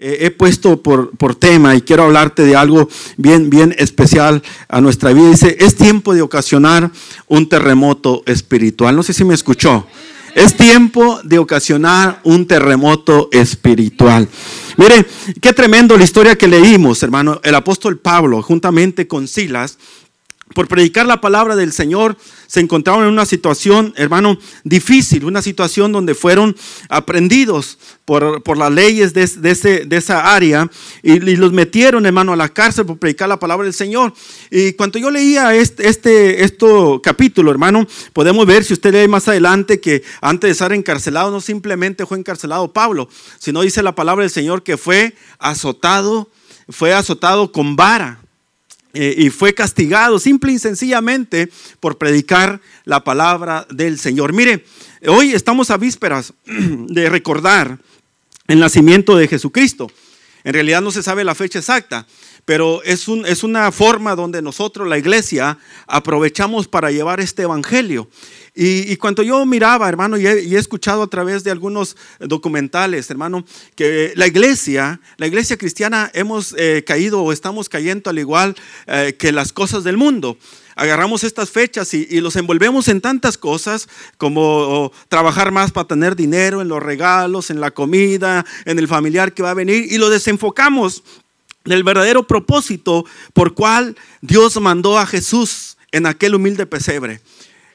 eh, he puesto por, por, tema y quiero hablarte de algo bien, bien especial a nuestra vida. Dice, es tiempo de ocasionar un terremoto espiritual. No sé si me escuchó. Es tiempo de ocasionar un terremoto espiritual. Mire, qué tremendo la historia que leímos, hermano. El apóstol Pablo, juntamente con Silas, por predicar la palabra del Señor, se encontraron en una situación, hermano, difícil, una situación donde fueron aprendidos por, por las leyes de, de, esa área y, los metieron, hermano, a la cárcel por predicar la palabra del Señor. Y cuando yo leía este, este, capítulo, hermano, podemos ver, si usted lee más adelante, que antes de estar encarcelado, no simplemente fue encarcelado Pablo, sino dice la palabra del Señor que fue azotado, fue azotado con vara. Eh, y fue castigado simple y sencillamente por predicar la palabra del Señor. Mire, hoy estamos a vísperas de recordar el nacimiento de Jesucristo. En realidad no se sabe la fecha exacta, pero es, un, es una forma donde nosotros, la iglesia, aprovechamos para llevar este evangelio. Y, cuando yo miraba, hermano, y he, escuchado a través de algunos documentales, hermano, que la iglesia, la iglesia cristiana, hemos eh, caído o estamos cayendo al igual eh, que las cosas del mundo agarramos estas fechas y, y, los envolvemos en tantas cosas como trabajar más para tener dinero, en los regalos, en la comida, en el familiar que va a venir y lo desenfocamos del verdadero propósito por cual Dios mandó a Jesús en aquel humilde pesebre.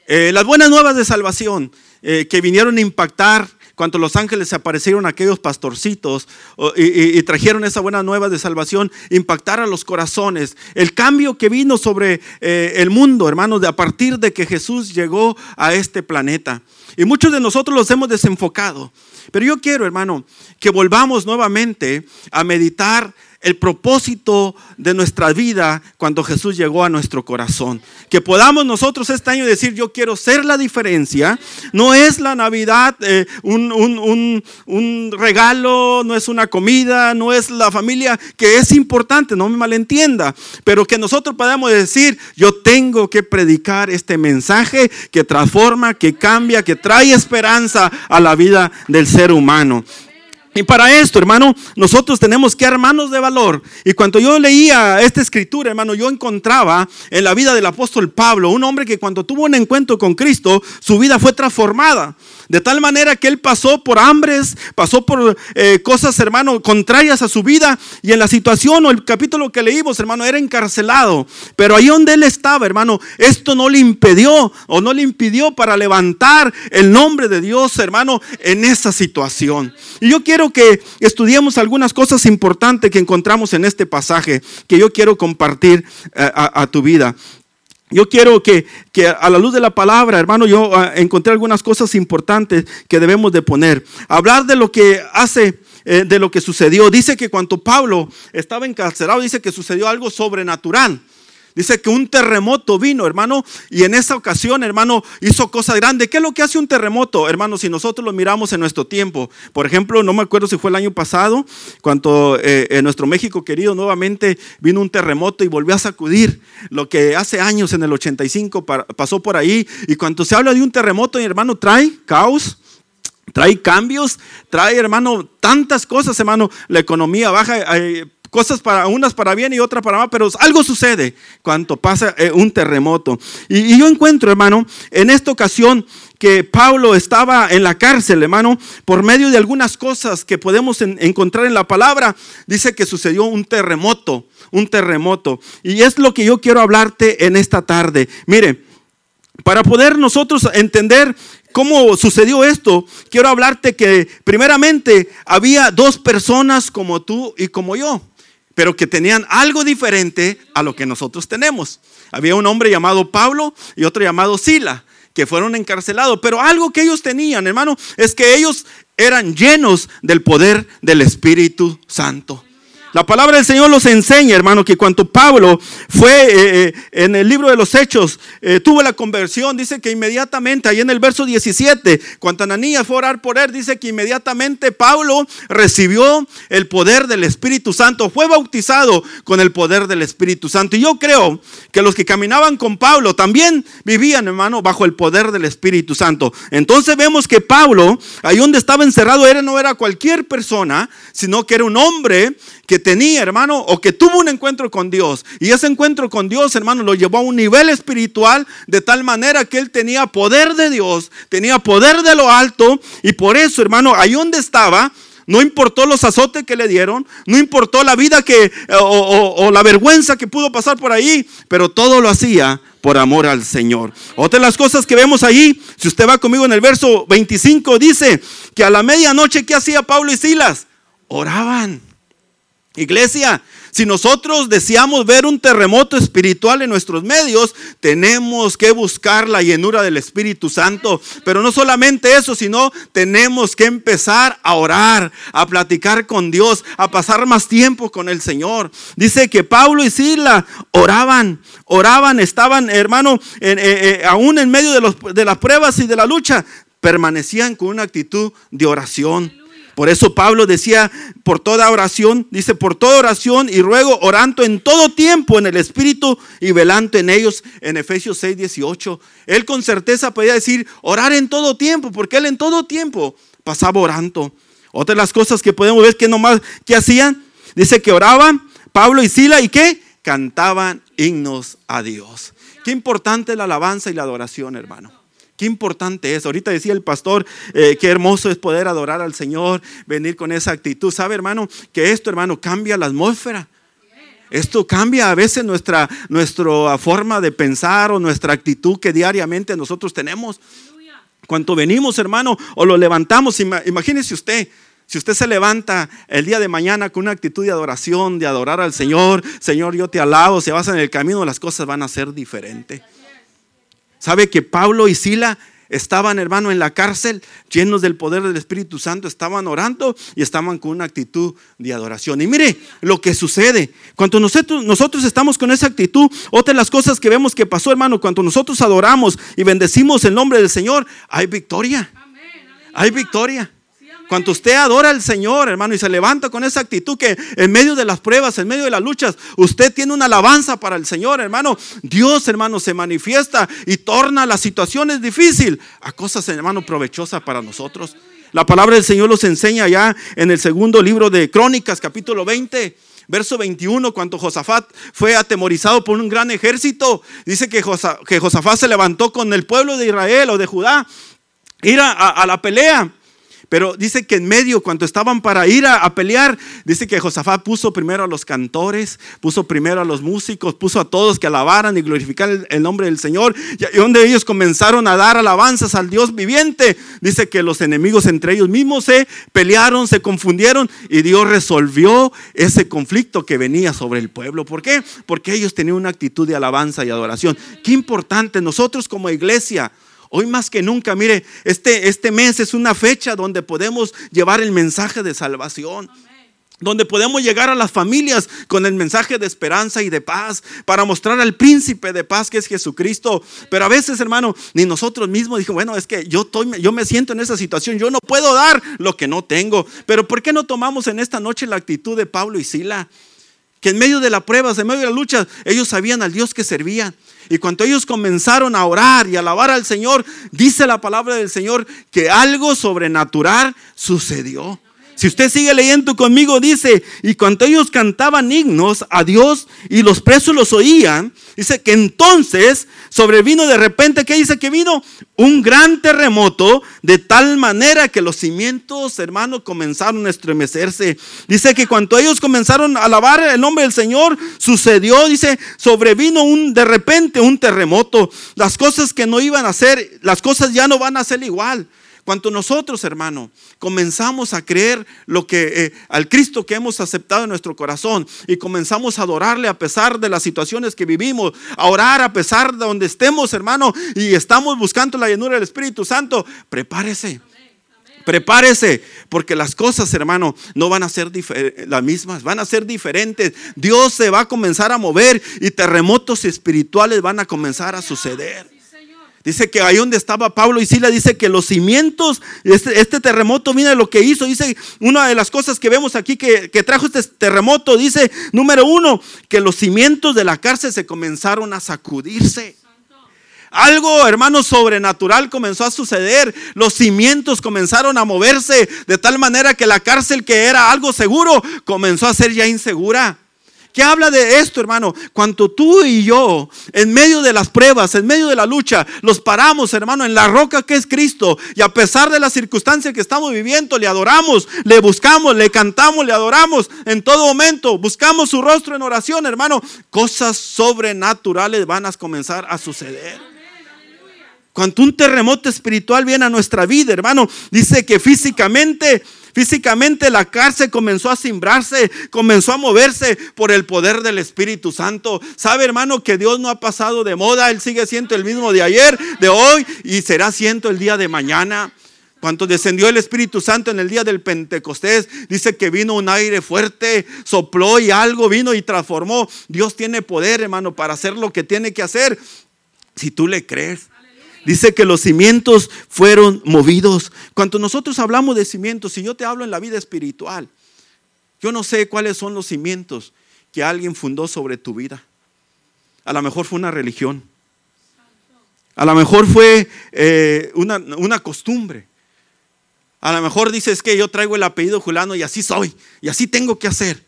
Eh, las buenas nuevas de salvación eh, que vinieron a impactar cuando los ángeles aparecieron aquellos pastorcitos y, trajeron esa buena nueva de salvación, impactar a los corazones. El cambio que vino sobre eh, el mundo, hermanos, de a partir de que Jesús llegó a este planeta. Y muchos de nosotros los hemos desenfocado. Pero yo quiero, hermano, que volvamos nuevamente a meditar el propósito de nuestra vida cuando Jesús llegó a nuestro corazón. Que podamos nosotros este año decir, yo quiero ser la diferencia. No es la Navidad eh, un, regalo, no es una comida, no es la familia, que es importante, no me malentienda, pero que nosotros podamos decir, yo tengo que predicar este mensaje que transforma, que cambia, que trae esperanza a la vida del ser humano. Y para esto, hermano, nosotros tenemos que armarnos de valor. Y cuando yo leía esta escritura, hermano, yo encontraba en la vida del apóstol Pablo un hombre que cuando tuvo un encuentro con Cristo, su vida fue transformada. De tal manera que él pasó por hambres, pasó por eh, cosas, hermano, contrarias a su vida. Y en la situación o el capítulo que leímos, hermano, era encarcelado. Pero ahí donde él estaba, hermano, esto no le impidió o no le impidió para levantar el nombre de Dios, hermano, en esa situación. Y yo quiero que estudiemos algunas cosas importantes que encontramos en este pasaje que yo quiero compartir eh, a tu vida. Yo quiero que, a la luz de la palabra, hermano, yo ah, encontré algunas cosas importantes que debemos de poner. Hablar de lo que hace, eh, de lo que sucedió. Dice que cuando Pablo estaba encarcelado, dice que sucedió algo sobrenatural. Dice que un terremoto vino, hermano, y en esa ocasión, hermano, hizo cosas grandes. ¿Qué es lo que hace un terremoto, hermano? Si nosotros lo miramos en nuestro tiempo. Por ejemplo, no me acuerdo si fue el año pasado, cuando eh, en nuestro México querido nuevamente vino un terremoto y volvió a sacudir lo que hace años en el 85 pasó por ahí. Y cuando se habla de un terremoto, hermano, trae caos. Trae cambios, trae, hermano, tantas cosas, hermano. La economía baja, eh, cosas para unas para bien y otras para mal, pero algo sucede cuando pasa eh, un terremoto. Y, yo encuentro, hermano, en esta ocasión que Pablo estaba en la cárcel, hermano, por medio de algunas cosas que podemos encontrar en la palabra, dice que sucedió un terremoto, un terremoto. Y es lo que yo quiero hablarte en esta tarde. Mire, para poder nosotros entender cómo sucedió esto, quiero hablarte que primeramente había dos personas como tú y como yo pero que tenían algo diferente a lo que nosotros tenemos. Había un hombre llamado Pablo y otro llamado Sila, que fueron encarcelados, pero algo que ellos tenían, hermano, es que ellos eran llenos del poder del Espíritu Santo. La palabra del Señor los enseña, hermano, que cuando Pablo fue eh, eh, en el libro de los Hechos, eh, tuvo la conversión, dice que inmediatamente, ahí en el verso 17, cuando Ananías fue a orar por él, dice que inmediatamente Pablo recibió el poder del Espíritu Santo, fue bautizado con el poder del Espíritu Santo. Y yo creo que los que caminaban con Pablo también vivían, hermano, bajo el poder del Espíritu Santo. Entonces vemos que Pablo, ahí donde estaba encerrado, era, no era cualquier persona, sino que era un hombre que tenía, hermano, o que tuvo un encuentro con Dios. Y ese encuentro con Dios, hermano, lo llevó a un nivel espiritual de tal manera que él tenía poder de Dios, tenía poder de lo alto. Y por eso, hermano, ahí donde estaba, no importó los azotes que le dieron, no importó la vida que, o, o, la vergüenza que pudo pasar por ahí, pero todo lo hacía por amor al Señor. Otra de las cosas que vemos ahí, si usted va conmigo en el verso 25, dice que a la medianoche, ¿qué hacía Pablo y Silas? Oraban. Iglesia, si nosotros deseamos ver un terremoto espiritual en nuestros medios, tenemos que buscar la llenura del Espíritu Santo. Pero no solamente eso, sino tenemos que empezar a orar, a platicar con Dios, a pasar más tiempo con el Señor. Dice que Pablo y Sila oraban, oraban, estaban, hermano, eh, eh, aún en medio de, de las pruebas y de la lucha, permanecían con una actitud de oración. Por eso Pablo decía, por toda oración, dice, por toda oración y ruego, orando en todo tiempo en el Espíritu y velando en ellos, en Efesios 6, 18. Él con certeza podía decir, orar en todo tiempo, porque él en todo tiempo pasaba orando. Otra de las cosas que podemos ver que nomás, ¿qué hacían? Dice que oraban, Pablo y Sila, ¿y qué? Cantaban himnos a Dios. Qué importante la alabanza y la adoración, hermano. Qué importante es. Ahorita decía el pastor, eh, qué hermoso es poder adorar al Señor, venir con esa actitud. ¿Sabe, hermano? Que esto, hermano, cambia la atmósfera. Esto cambia a veces nuestra, nuestra forma de pensar o nuestra actitud que diariamente nosotros tenemos. Cuando venimos, hermano, o lo levantamos, imagínese usted, si usted se levanta el día de mañana con una actitud de adoración, de adorar al Señor, Señor, yo te alabo, se vas en el camino, las cosas van a ser diferentes. ¿Sabe que Pablo y Sila estaban, hermano, en la cárcel, llenos del poder del Espíritu Santo, estaban orando y estaban con una actitud de adoración. Y mire lo que sucede. Cuando nosotros, nosotros estamos con esa actitud, otra de las cosas que vemos que pasó, hermano, cuando nosotros adoramos y bendecimos el nombre del Señor, hay victoria. Hay victoria. Cuando usted adora al Señor, hermano, y se levanta con esa actitud que en medio de las pruebas, en medio de las luchas, usted tiene una alabanza para el Señor, hermano. Dios, hermano, se manifiesta y torna las situaciones difíciles a cosas, hermano, provechosas para nosotros. La palabra del Señor los enseña ya en el segundo libro de Crónicas, capítulo 20. Verso 21, cuando Josafat fue atemorizado por un gran ejército, dice que, Josafat se levantó con el pueblo de Israel o de Judá, ir a la pelea. Pero dice que en medio, cuando estaban para ir a, pelear, dice que Josafat puso primero a los cantores, puso primero a los músicos, puso a todos que alabaran y glorificaran el, nombre del Señor. Y donde ellos comenzaron a dar alabanzas al Dios viviente, dice que los enemigos entre ellos mismos se pelearon, se confundieron y Dios resolvió ese conflicto que venía sobre el pueblo. ¿Por qué? Porque ellos tenían una actitud de alabanza y adoración. Qué importante nosotros como iglesia Hoy más que nunca, mire, este, este mes es una fecha donde podemos llevar el mensaje de salvación donde podemos llegar a las familias con el mensaje de esperanza y de paz, para mostrar al príncipe de paz que es Jesucristo. Pero a veces, hermano, ni nosotros mismos dijimos, bueno, es que yo, estoy, yo me siento en esa situación, yo no puedo dar lo que no tengo. Pero ¿por qué no tomamos en esta noche la actitud de Pablo y Sila? Que en medio de las pruebas, en medio de la lucha, ellos sabían al Dios que servían. Y cuando ellos comenzaron a orar y alabar al Señor, dice la palabra del Señor que algo sobrenatural sucedió. Si usted sigue leyendo conmigo, dice, y cuando ellos cantaban himnos a Dios y los presos los oían, dice que entonces sobrevino de repente, ¿qué dice que vino? Un gran terremoto, de tal manera que los cimientos, hermanos, comenzaron a estremecerse. Dice que cuando ellos comenzaron a alabar el nombre del Señor, sucedió, dice, sobrevino un, de repente un terremoto. Las cosas que no iban a ser, las cosas ya no van a ser igual. Cuando nosotros, hermano, comenzamos a creer lo que eh, al Cristo que hemos aceptado en nuestro corazón y comenzamos a adorarle a pesar de las situaciones que vivimos, a orar a pesar de donde estemos, hermano, y estamos buscando la llenura del Espíritu Santo, prepárese. Prepárese, porque las cosas, hermano, no van a ser las mismas, van a ser diferentes. Dios se va a comenzar a mover y terremotos espirituales van a comenzar a suceder. Dice que ahí donde estaba Pablo y Sila, dice que los cimientos, este, este, terremoto, mira lo que hizo. Dice, una de las cosas que vemos aquí que, que trajo este terremoto, dice, número uno, que los cimientos de la cárcel se comenzaron a sacudirse. Algo, hermano, sobrenatural comenzó a suceder. Los cimientos comenzaron a moverse de tal manera que la cárcel que era algo seguro comenzó a ser ya insegura. ¿Qué habla de esto, hermano? Cuando tú y yo, en medio de las pruebas, en medio de la lucha, los paramos, hermano, en la roca que es Cristo. Y a pesar de las circunstancias que estamos viviendo, le adoramos, le buscamos, le cantamos, le adoramos en todo momento. Buscamos su rostro en oración, hermano. Cosas sobrenaturales van a comenzar a suceder. Cuando un terremoto espiritual viene a nuestra vida, hermano, dice que físicamente, físicamente la cárcel comenzó a cimbrarse, comenzó a moverse por el poder del Espíritu Santo. Sabe, hermano, que Dios no ha pasado de moda, Él sigue siendo el mismo de ayer, de hoy y será siendo el día de mañana. Cuando descendió el Espíritu Santo en el día del Pentecostés, dice que vino un aire fuerte, sopló y algo vino y transformó. Dios tiene poder, hermano, para hacer lo que tiene que hacer. Si tú le crees, Dice que los cimientos fueron movidos. Cuando nosotros hablamos de cimientos, si yo te hablo en la vida espiritual, yo no sé cuáles son los cimientos que alguien fundó sobre tu vida. A lo mejor fue una religión. A lo mejor fue eh, una, una costumbre. A lo mejor dices que yo traigo el apellido Julano y así soy, y así tengo que hacer.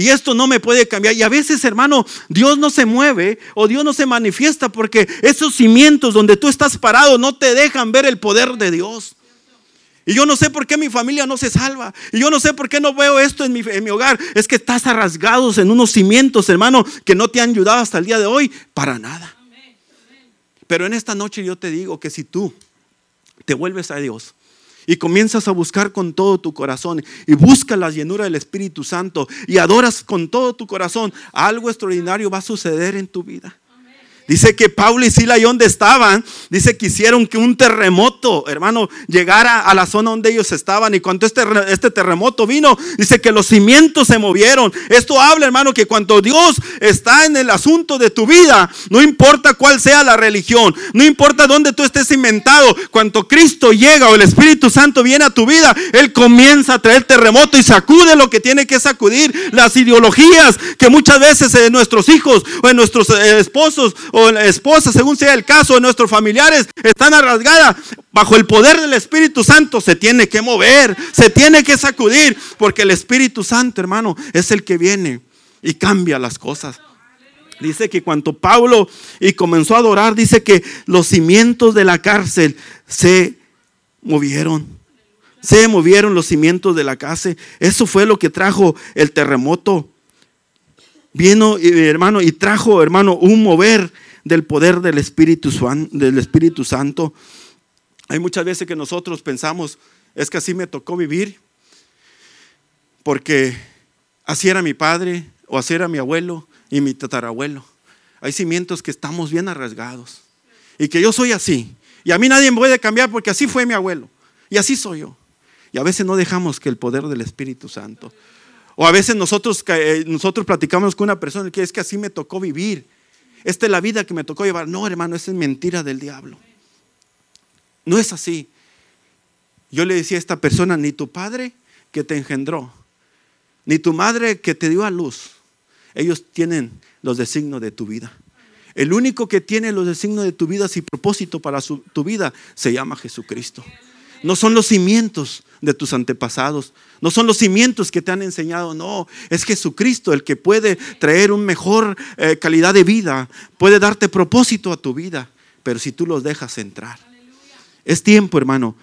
Y esto no me puede cambiar. Y a veces, hermano, Dios no se mueve o Dios no se manifiesta porque esos cimientos donde tú estás parado no te dejan ver el poder de Dios. Y yo no sé por qué mi familia no se salva. Y yo no sé por qué no veo esto en mi, en mi hogar. Es que estás arrasgados en unos cimientos, hermano, que no te han ayudado hasta el día de hoy para nada. Pero en esta noche yo te digo que si tú te vuelves a Dios, y comienzas a buscar con todo tu corazón y buscas la llenura del Espíritu Santo y adoras con todo tu corazón, algo extraordinario va a suceder en tu vida. Dice que Pablo y Sila y donde estaban, dice que hicieron que un terremoto, hermano, llegara a la zona donde ellos estaban. Y cuando este, este terremoto vino, dice que los cimientos se movieron. Esto habla, hermano, que cuando Dios está en el asunto de tu vida, no importa cuál sea la religión, no importa dónde tú estés inventado, cuando Cristo llega o el Espíritu Santo viene a tu vida, Él comienza a traer terremoto y sacude lo que tiene que sacudir, las ideologías que muchas veces en nuestros hijos o en nuestros eh, esposos la esposa, según sea el caso de nuestros familiares, están arrasgadas bajo el poder del Espíritu Santo, se tiene que mover, se tiene que sacudir, porque el Espíritu Santo, hermano, es el que viene y cambia las cosas. Dice que cuando Pablo y comenzó a adorar, dice que los cimientos de la cárcel se movieron. Se movieron los cimientos de la cárcel. Eso fue lo que trajo el terremoto. Vino, hermano, y trajo, hermano, un mover del poder del Espíritu, del Espíritu Santo. Hay muchas veces que nosotros pensamos, es que así me tocó vivir, porque así era mi padre, o así era mi abuelo y mi tatarabuelo. Hay cimientos que estamos bien arrasgados. Y que yo soy así. Y a mí nadie me puede cambiar porque así fue mi abuelo. Y así soy yo. Y a veces no dejamos que el poder del Espíritu Santo. O a veces nosotros, eh, nosotros platicamos con una persona que es que así me tocó vivir. Esta es la vida que me tocó llevar. No, hermano, esa es mentira del diablo. No es así. Yo le decía a esta persona, ni tu padre que te engendró, ni tu madre que te dio a luz, ellos tienen los designios de tu vida. El único que tiene los designios de tu vida y propósito para tu vida se llama Jesucristo. No son los cimientos de tus antepasados, no son los cimientos que te han enseñado, no, es Jesucristo el que puede traer una mejor eh, calidad de vida, puede darte propósito a tu vida, pero si tú los dejas entrar. Es tiempo, hermano,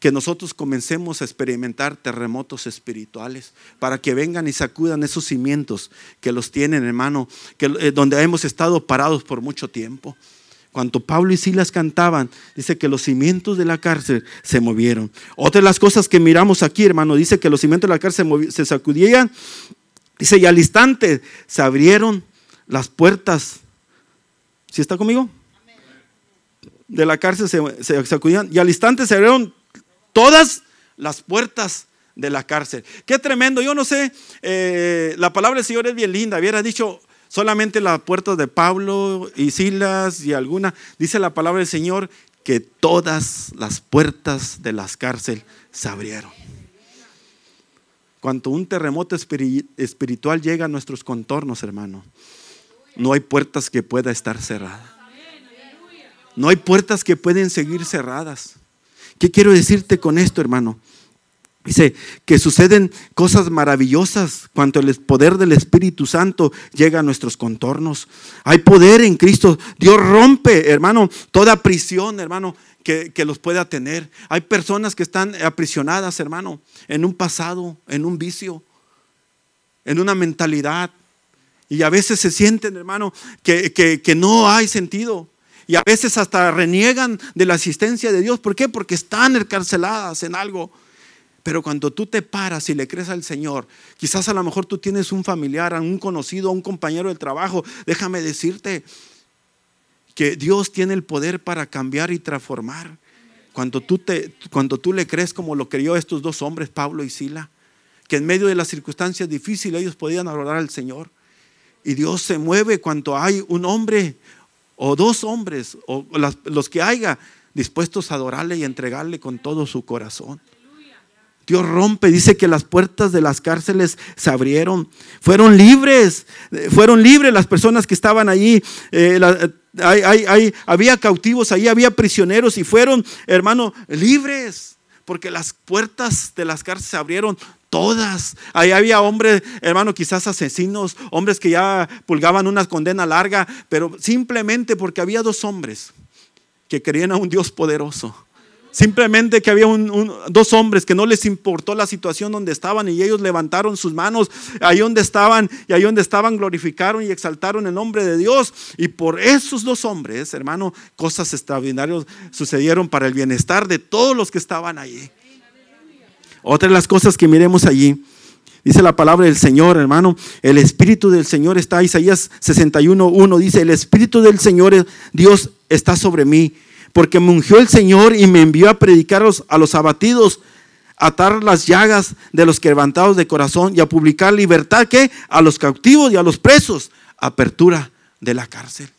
que nosotros comencemos a experimentar terremotos espirituales para que vengan y sacudan esos cimientos que los tienen, hermano, que, eh, donde hemos estado parados por mucho tiempo. Cuando Pablo y Silas cantaban, dice que los cimientos de la cárcel se movieron. Otra de las cosas que miramos aquí, hermano, dice que los cimientos de la cárcel se sacudían. Dice, y al instante se abrieron las puertas. ¿Sí está conmigo? De la cárcel se, sacudían. Y al instante se abrieron todas las puertas de la cárcel. Qué tremendo. Yo no sé, eh, la palabra del Señor es bien linda. Hubiera dicho solamente las puertas de Pablo y Silas y alguna. Dice la palabra del Señor que todas las puertas de las cárceles se abrieron. Cuando un terremoto espiritual llega a nuestros contornos, hermano, no hay puertas que pueda estar cerrada. No hay puertas que pueden seguir cerradas. ¿Qué quiero decirte con esto, hermano? Dice que suceden cosas maravillosas cuando el poder del Espíritu Santo llega a nuestros contornos. Hay poder en Cristo. Dios rompe, hermano, toda prisión, hermano, que, los pueda tener. Hay personas que están aprisionadas, hermano, en un pasado, en un vicio, en una mentalidad. Y a veces se sienten, hermano, que, que no hay sentido. Y a veces hasta reniegan de la asistencia de Dios. ¿Por qué? Porque están encarceladas en algo. Pero cuando tú te paras y le crees al Señor, quizás a lo mejor tú tienes un familiar, un conocido, un compañero del trabajo, déjame decirte que Dios tiene el poder para cambiar y transformar. Cuando tú, te, cuando tú le crees como lo creyó estos dos hombres, Pablo y Sila, que en medio de las circunstancias difíciles ellos podían adorar al Señor. Y Dios se mueve cuando hay un hombre o dos hombres, o los que haya, dispuestos a adorarle y entregarle con todo su corazón. Dios rompe, dice que las puertas de las cárceles se abrieron, fueron libres, fueron libres las personas que estaban allí. Eh, había cautivos ahí, había prisioneros y fueron, hermano, libres, porque las puertas de las cárceles se abrieron todas. Ahí había hombres, hermano, quizás asesinos, hombres que ya pulgaban una condena larga, pero simplemente porque había dos hombres que creían a un Dios poderoso Simplemente que había dos hombres que no les importó la situación donde estaban y ellos levantaron sus manos ahí donde estaban y ahí donde estaban glorificaron y exaltaron el nombre de Dios. Y por esos dos hombres, hermano, cosas extraordinarias sucedieron para el bienestar de todos los que estaban allí. Otra de las cosas que miremos allí, dice la palabra del Señor, hermano, el Espíritu del Señor está, Isaías 61.1 dice, el Espíritu del Señor, Dios está sobre mí porque me ungió el Señor y me envió a predicar a los abatidos, a atar las llagas de los quebrantados de corazón y a publicar libertad que a los cautivos y a los presos, apertura de la cárcel.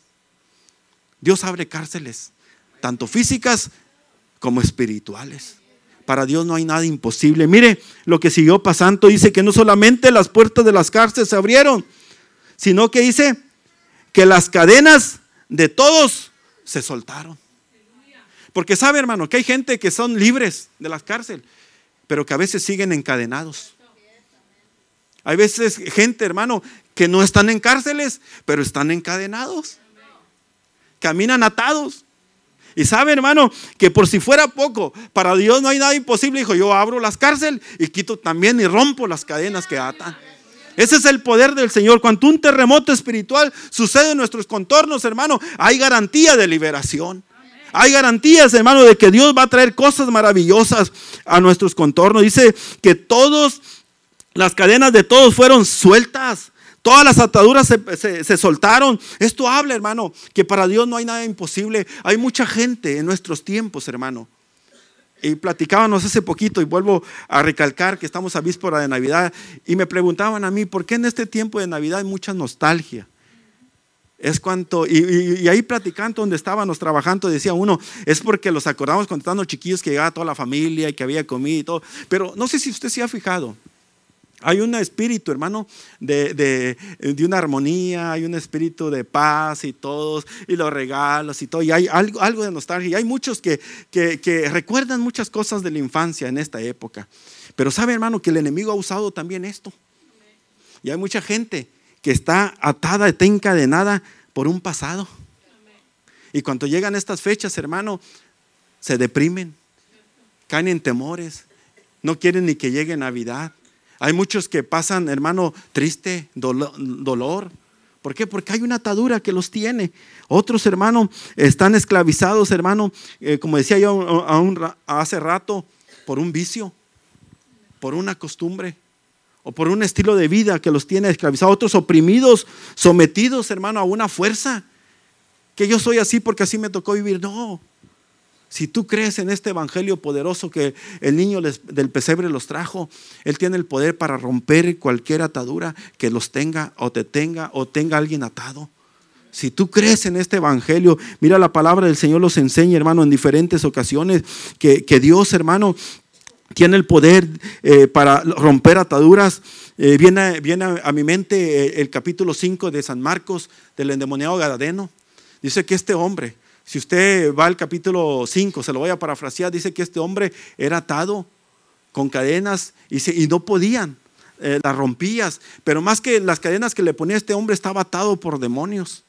Dios abre cárceles, tanto físicas como espirituales. Para Dios no hay nada imposible. Mire lo que siguió pasando. Dice que no solamente las puertas de las cárceles se abrieron, sino que dice que las cadenas de todos se soltaron. Porque sabe, hermano, que hay gente que son libres de las cárceles, pero que a veces siguen encadenados. Hay veces gente, hermano, que no están en cárceles, pero están encadenados. Caminan atados. Y sabe, hermano, que por si fuera poco, para Dios no hay nada imposible. Dijo, yo abro las cárceles y quito también y rompo las cadenas que atan. Ese es el poder del Señor. Cuando un terremoto espiritual sucede en nuestros contornos, hermano, hay garantía de liberación. Hay garantías, hermano, de que Dios va a traer cosas maravillosas a nuestros contornos. Dice que todas las cadenas de todos fueron sueltas. Todas las ataduras se, soltaron. Esto habla, hermano, que para Dios no hay nada imposible. Hay mucha gente en nuestros tiempos, hermano. Y platicábamos hace poquito, y vuelvo a recalcar que estamos a víspera de Navidad, y me preguntaban a mí, ¿por qué en este tiempo de Navidad hay mucha nostalgia? Es cuanto, y, ahí platicando donde estábamos trabajando, decía uno, es porque los acordamos cuando estaban chiquillos que llegaba toda la familia y que había comida y todo. Pero no sé si usted se ha fijado, hay un espíritu, hermano, de, de, una armonía, hay un espíritu de paz y todos, y los regalos y todo, y hay algo, algo de nostalgia. Y hay muchos que, que, recuerdan muchas cosas de la infancia en esta época. Pero sabe, hermano, que el enemigo ha usado también esto. Y hay mucha gente que está atada, está encadenada por un pasado. Y cuando llegan estas fechas, hermano, se deprimen, caen en temores, no quieren ni que llegue Navidad. Hay muchos que pasan, hermano, triste, dolor. ¿Por qué? Porque hay una atadura que los tiene. Otros, hermano, están esclavizados, hermano, eh, como decía yo hace rato, por un vicio, por una costumbre o por un estilo de vida que los tiene esclavizados, otros oprimidos, sometidos, hermano, a una fuerza. Que yo soy así porque así me tocó vivir. No, Si tú crees en este evangelio poderoso que el niño del pesebre los trajo, Él tiene el poder para romper cualquier atadura que los tenga o te tenga o tenga alguien atado. Si tú crees en este evangelio, mira la palabra del Señor los enseña, hermano, en diferentes ocasiones, que, Dios, hermano, tiene el poder eh, para romper ataduras. Eh, viene, viene, a mi mente eh, el capítulo 5 de San Marcos del endemoniado Gadareno. Dice que este hombre, si usted va al capítulo 5, se lo voy a parafrasear, dice que este hombre era atado con cadenas y, no podían, las rompías, pero más que las cadenas que le ponía este hombre estaba atado por demonios.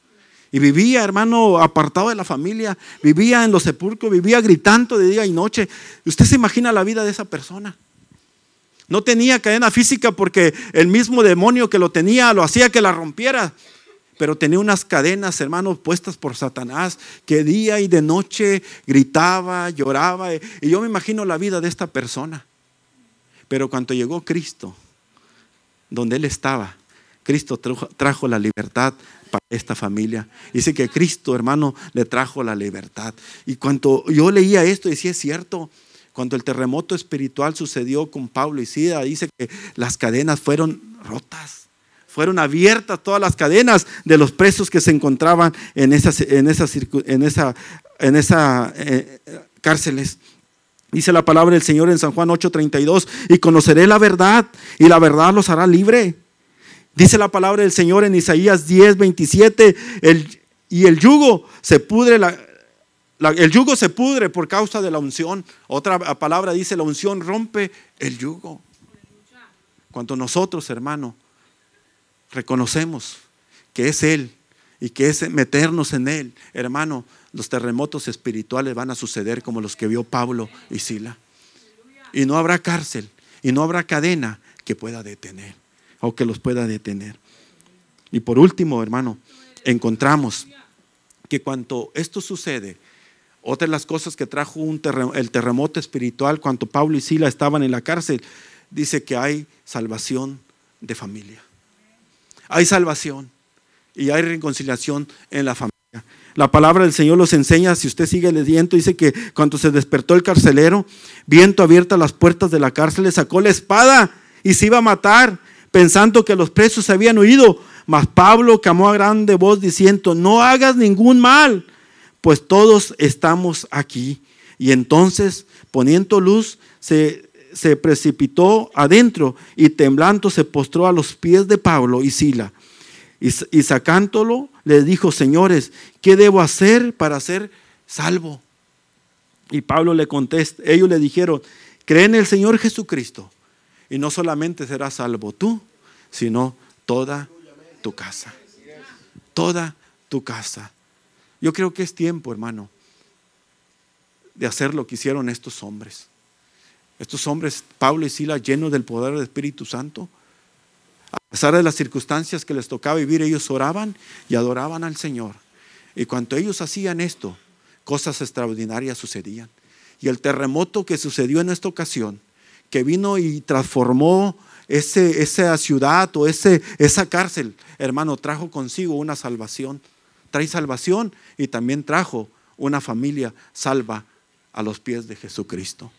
Y vivía, hermano, apartado de la familia, vivía en los sepulcros, vivía gritando de día y noche. Usted se imagina la vida de esa persona. No tenía cadena física porque el mismo demonio que lo tenía lo hacía que la rompiera pero tenía unas cadenas, hermanos, puestas por Satanás, que día y de noche gritaba, lloraba. Y yo me imagino la vida de esta persona. Pero cuando llegó Cristo, donde Él estaba, Cristo trajo, la libertad para esta familia. Dice que Cristo, hermano, le trajo la libertad. Y cuando yo leía esto, decía, es cierto, cuando el terremoto espiritual sucedió con Pablo y Sida, dice que las cadenas fueron rotas fueron abiertas todas las cadenas de los presos que se encontraban en esas, en en esa, en eh, cárceles. Dice la palabra del Señor en San Juan 8:32, y conoceré la verdad, y la verdad los hará libre. Dice la palabra del Señor en Isaías 10:27, el, y el yugo se pudre, el yugo se pudre por causa de la unción. Otra palabra dice, la unción rompe el yugo. Cuando nosotros, hermano, reconocemos que es Él y que es meternos en Él, hermano, los terremotos espirituales van a suceder como los que vio Pablo y Sila. Y no habrá cárcel y no habrá cadena que pueda detener o que los pueda detener. Y por último, hermano, encontramos que cuando esto sucede, otra de las cosas que trajo el terremoto espiritual, cuando Pablo y Sila estaban en la cárcel, dice que hay salvación de familia hay salvación y hay reconciliación en la familia. La palabra del Señor los enseña, si usted sigue leyendo, dice que cuando se despertó el carcelero, viento abierta las puertas de la cárcel, le sacó la espada y se iba a matar, pensando que los presos se habían huido. Mas Pablo clamó a grande voz diciendo, no hagas ningún mal, pues todos estamos aquí. Y entonces, poniendo luz, se se precipitó adentro y temblando se postró a los pies de Pablo y Sila. Y, sacándolo, le dijo, señores, ¿qué debo hacer para ser salvo? Y Pablo le contesta, ellos le dijeron, cree en el Señor Jesucristo y no solamente serás salvo tú, sino toda tu casa. Toda tu casa. Yo creo que es tiempo, hermano, de hacer lo que hicieron estos hombres. Estos hombres, Pablo y Sila, llenos del poder del Espíritu Santo, a pesar de las circunstancias que les tocaba vivir, ellos oraban y adoraban al Señor. Y cuando ellos hacían esto, cosas extraordinarias sucedían. Y el terremoto que sucedió en esta ocasión, que vino y transformó ese, esa ciudad o ese, esa cárcel, hermano, trajo consigo una salvación. Trae salvación y también trajo una familia salva a los pies de Jesucristo.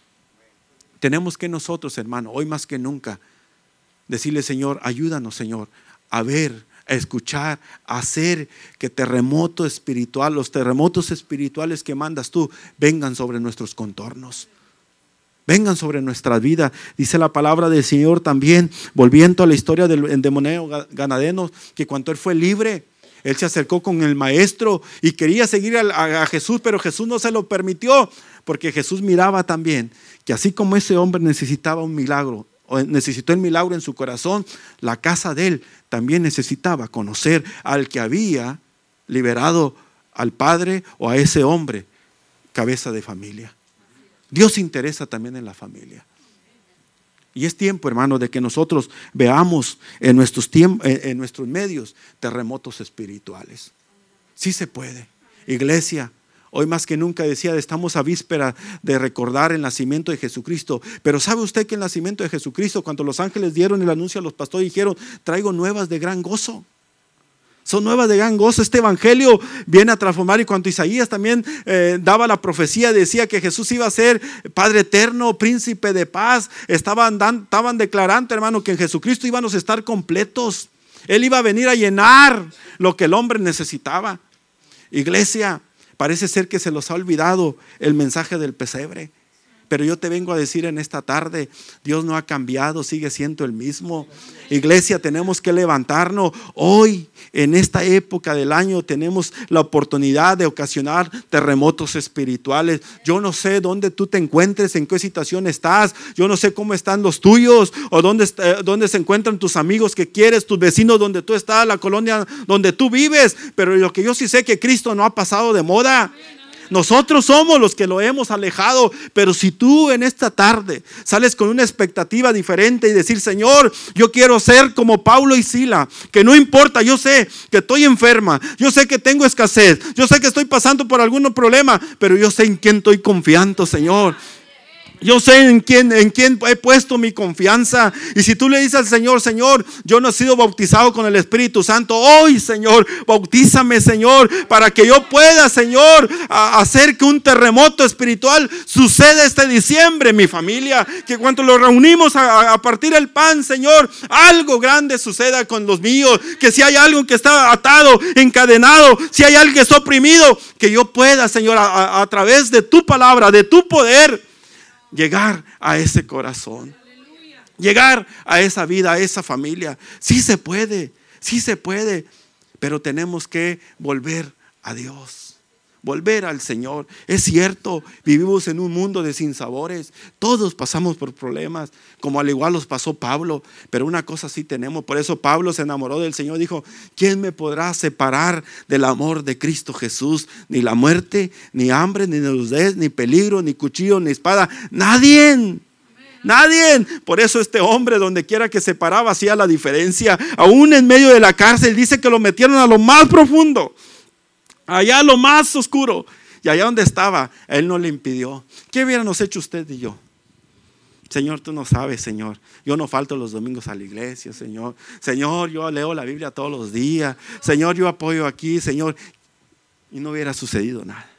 Tenemos que nosotros, hermano, hoy más que nunca, decirle, Señor, ayúdanos, Señor, a ver, a escuchar, a hacer que terremoto espiritual, los terremotos espirituales que mandas tú, vengan sobre nuestros contornos. Vengan sobre nuestra vida. Dice la palabra del Señor también, volviendo a la historia del endemoneo ganadeno, que cuando él fue libre, él se acercó con el maestro y quería seguir a, a Jesús, pero Jesús no se lo permitió, porque Jesús miraba también que así como ese hombre necesitaba un milagro, o necesitó el milagro en su corazón, la casa de él también necesitaba conocer al que había liberado al padre o a ese hombre, cabeza de familia. Dios se interesa también en la familia. Y es tiempo, hermano, de que nosotros veamos en nuestros, en nuestros medios terremotos espirituales. Sí se puede. Iglesia, Hoy más que nunca decía, estamos a víspera de recordar el nacimiento de Jesucristo. Pero ¿sabe usted que el nacimiento de Jesucristo, cuando los ángeles dieron el anuncio a los pastores, dijeron, traigo nuevas de gran gozo? Son nuevas de gran gozo. Este evangelio viene a transformar y cuando Isaías también eh, daba la profecía, decía que Jesús iba a ser Padre eterno, príncipe de paz. Estaban, estaban declarando, hermano, que en Jesucristo íbamos a estar completos. Él iba a venir a llenar lo que el hombre necesitaba. Iglesia, parece ser que se los ha olvidado el mensaje del pesebre. Pero yo te vengo a decir en esta tarde, Dios no ha cambiado, sigue siendo el mismo. Iglesia, tenemos que levantarnos. Hoy, en esta época del año, tenemos la oportunidad de ocasionar terremotos espirituales. Yo no sé dónde tú te encuentres, en qué situación estás. Yo no sé cómo están los tuyos o dónde, dónde se encuentran tus amigos que quieres, tus vecinos donde tú estás, la colonia donde tú vives. Pero lo que yo sí sé que Cristo no ha pasado de moda. Nosotros somos los que lo hemos alejado, pero si tú en esta tarde sales con una expectativa diferente y decir, Señor, yo quiero ser como Pablo y Sila, que no importa, yo sé que estoy enferma, yo sé que tengo escasez, yo sé que estoy pasando por algún problema, pero yo sé en quién estoy confiando, Señor. Yo sé en quién, en quién he puesto mi confianza. Y si tú le dices al Señor, Señor, yo no he sido bautizado con el Espíritu Santo. Hoy, Señor, bautízame, Señor, para que yo pueda, Señor, hacer que un terremoto espiritual suceda este diciembre, mi familia. Que cuando lo reunimos a, a partir el pan, Señor, algo grande suceda con los míos. Que si hay algo que está atado, encadenado, si hay alguien que está oprimido, que yo pueda, Señor, a través de tu palabra, de tu poder llegar a ese corazón. Llegar a esa vida, a esa familia. Sí se puede, sí se puede, pero tenemos que volver a Dios volver al Señor. Es cierto, vivimos en un mundo de sinsabores. Todos pasamos por problemas, como al igual los pasó Pablo. Pero una cosa sí tenemos. Por eso Pablo se enamoró del Señor. Dijo, ¿quién me podrá separar del amor de Cristo Jesús? Ni la muerte, ni hambre, ni nudez, ni peligro, ni cuchillo, ni espada. Nadie. Nadie. Por eso este hombre, donde quiera que se paraba, hacía la diferencia. Aún en medio de la cárcel, dice que lo metieron a lo más profundo allá lo más oscuro. Y allá donde estaba, Él no le impidió. ¿Qué hubiéramos hecho usted y yo? Señor, tú no sabes, Señor. Yo no falto los domingos a la iglesia, Señor. Señor, yo leo la Biblia todos los días. Señor, yo apoyo aquí, Señor. Y no hubiera sucedido nada.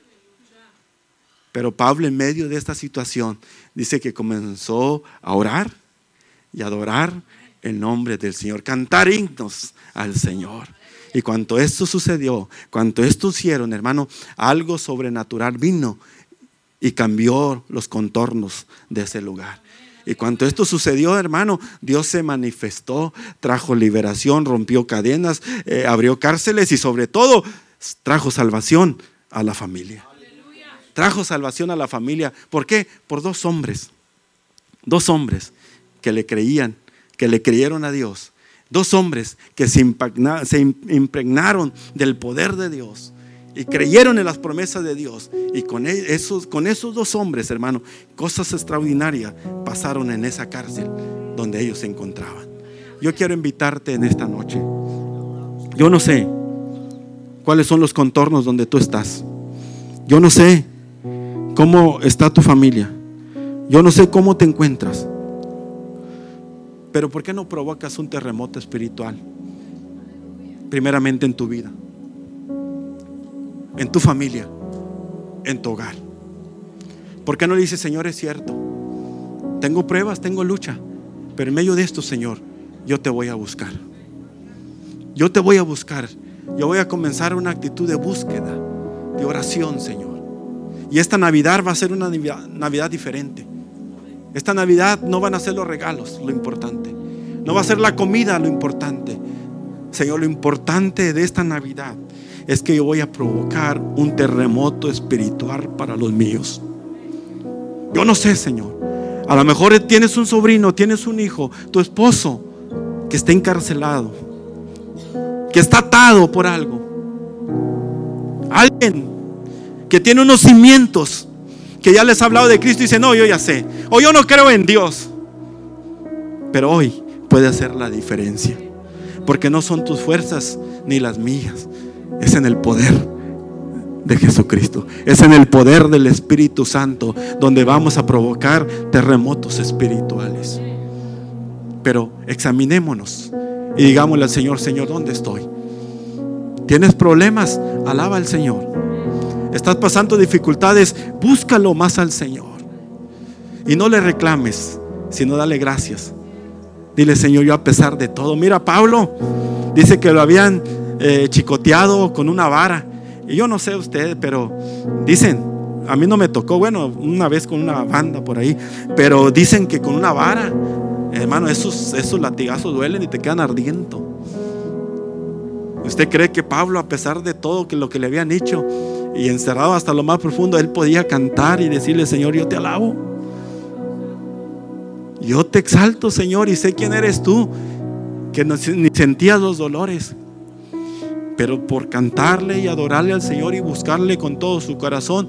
Pero Pablo en medio de esta situación dice que comenzó a orar y adorar el nombre del Señor, cantar himnos al Señor. Y cuando esto sucedió, cuando esto hicieron, hermano, algo sobrenatural vino y cambió los contornos de ese lugar. Y cuando esto sucedió, hermano, Dios se manifestó, trajo liberación, rompió cadenas, eh, abrió cárceles y sobre todo trajo salvación a la familia. Trajo salvación a la familia. ¿Por qué? Por dos hombres. Dos hombres que le creían, que le creyeron a Dios Dos hombres que se, impregnaron del poder de Dios y creyeron en las promesas de Dios. Y con e-, con esos dos hombres, hermano, cosas extraordinarias pasaron en esa cárcel donde ellos se encontraban. Yo quiero invitarte en esta noche. Yo no sé cuáles son los contornos donde tú estás. Yo no sé cómo está tu familia. Yo no sé cómo te encuentras. Pero ¿por qué no provocas un terremoto espiritual? Primeramente en tu vida, en tu familia, en tu hogar. ¿Por qué no dices, Señor, es cierto? Tengo pruebas, tengo lucha, pero en medio de esto, Señor, yo te voy a buscar. Yo te voy a buscar. Yo voy a comenzar una actitud de búsqueda, de oración, Señor. Y esta Navidad va a ser una Navidad diferente. Esta Navidad no van a ser los regalos lo importante. No va a ser la comida lo importante. Señor, lo importante de esta Navidad es que yo voy a provocar un terremoto espiritual para los míos. Yo no sé, Señor. A lo mejor tienes un sobrino, tienes un hijo, tu esposo que está encarcelado, que está atado por algo. Alguien que tiene unos cimientos que ya les ha hablado de Cristo y dice, no, yo ya sé. O yo no creo en Dios. Pero hoy puede hacer la diferencia. Porque no son tus fuerzas ni las mías. Es en el poder de Jesucristo. Es en el poder del Espíritu Santo donde vamos a provocar terremotos espirituales. Pero examinémonos y digámosle al Señor, Señor, ¿dónde estoy? ¿Tienes problemas? Alaba al Señor. ¿Estás pasando dificultades? Búscalo más al Señor. Y no le reclames, sino dale gracias. Dile, Señor, yo a pesar de todo. Mira, Pablo dice que lo habían eh, chicoteado con una vara. Y yo no sé usted, pero dicen, a mí no me tocó, bueno, una vez con una banda por ahí, pero dicen que con una vara, hermano, esos, esos latigazos duelen y te quedan ardiendo. ¿Usted cree que Pablo, a pesar de todo que lo que le habían hecho y encerrado hasta lo más profundo, él podía cantar y decirle, Señor, yo te alabo? Yo te exalto, Señor, y sé quién eres tú, que ni sentías los dolores. Pero por cantarle y adorarle al Señor y buscarle con todo su corazón,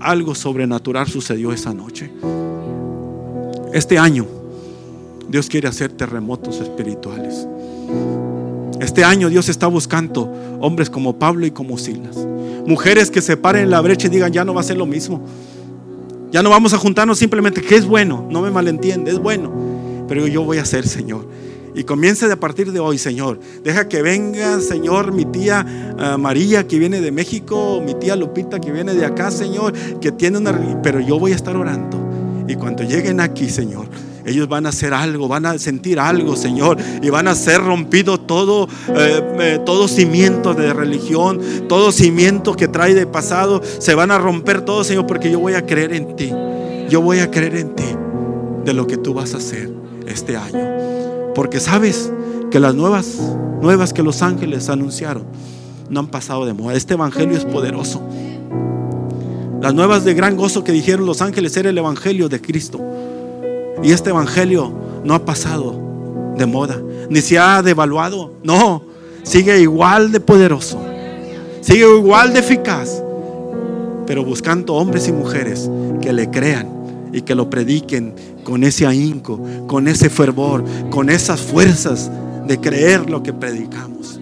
algo sobrenatural sucedió esa noche. Este año, Dios quiere hacer terremotos espirituales. Este año Dios está buscando hombres como Pablo y como Silas. Mujeres que se paren en la brecha y digan, ya no va a ser lo mismo. Ya no vamos a juntarnos simplemente, que es bueno, no me malentiende, es bueno. Pero yo voy a ser Señor. Y comience a partir de hoy, Señor. Deja que venga, Señor, mi tía ah, María que viene de México, mi tía Lupita que viene de acá, Señor, que tiene una... Pero yo voy a estar orando. Y cuando lleguen aquí, Señor, ellos van a hacer algo, van a sentir algo, Señor, y van a ser rompido todo, eh, eh, todo cimiento de religión, todo cimiento que trae de pasado, se van a romper todo, Señor, porque yo voy a creer en ti. Yo voy a creer en ti de lo que tú vas a hacer este año. Porque sabes que las nuevas, nuevas que los ángeles anunciaron no han pasado de moda. Este evangelio es poderoso. Las nuevas de gran gozo que dijeron los ángeles era el evangelio de Cristo. Y este evangelio no ha pasado de moda, ni se ha devaluado. No, sigue igual de poderoso, sigue igual de eficaz, pero buscando hombres y mujeres que le crean y que lo prediquen con ese ahínco, con ese fervor, con esas fuerzas de creer lo que predicamos.